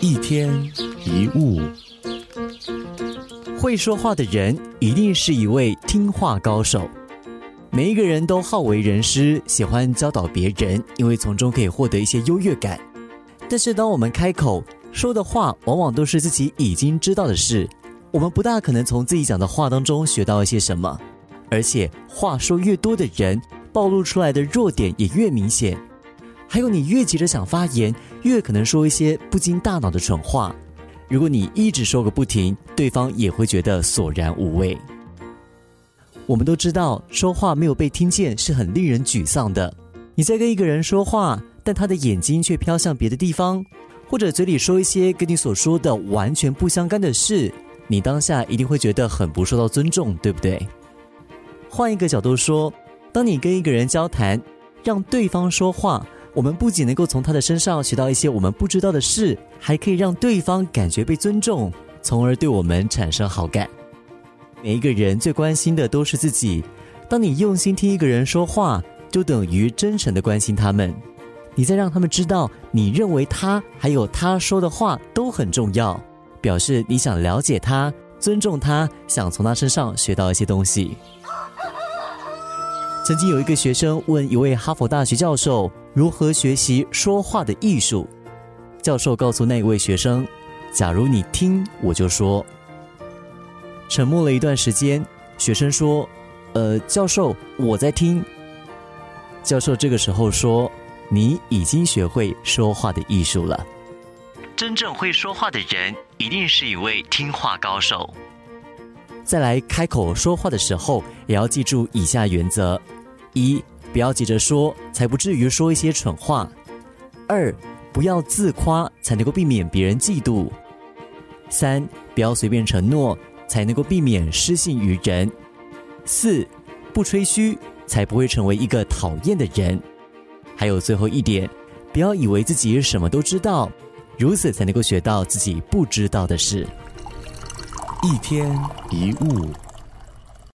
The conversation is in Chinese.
一天一物，会说话的人一定是一位听话高手。每一个人都好为人师，喜欢教导别人，因为从中可以获得一些优越感。但是，当我们开口说的话，往往都是自己已经知道的事，我们不大可能从自己讲的话当中学到一些什么。而且，话说越多的人，暴露出来的弱点也越明显。还有，你越急着想发言，越可能说一些不经大脑的蠢话。如果你一直说个不停，对方也会觉得索然无味。我们都知道，说话没有被听见是很令人沮丧的。你在跟一个人说话，但他的眼睛却飘向别的地方，或者嘴里说一些跟你所说的完全不相干的事，你当下一定会觉得很不受到尊重，对不对？换一个角度说，当你跟一个人交谈，让对方说话，我们不仅能够从他的身上学到一些我们不知道的事，还可以让对方感觉被尊重，从而对我们产生好感。每一个人最关心的都是自己。当你用心听一个人说话，就等于真诚的关心他们。你在让他们知道，你认为他还有他说的话都很重要，表示你想了解他、尊重他，想从他身上学到一些东西。曾经有一个学生问一位哈佛大学教授如何学习说话的艺术，教授告诉那位学生：“假如你听，我就说。”沉默了一段时间，学生说：“呃，教授，我在听。”教授这个时候说：“你已经学会说话的艺术了。真正会说话的人，一定是一位听话高手。再来开口说话的时候，也要记住以下原则。”一不要急着说，才不至于说一些蠢话；二不要自夸，才能够避免别人嫉妒；三不要随便承诺，才能够避免失信于人；四不吹嘘，才不会成为一个讨厌的人；还有最后一点，不要以为自己什么都知道，如此才能够学到自己不知道的事。一天一物。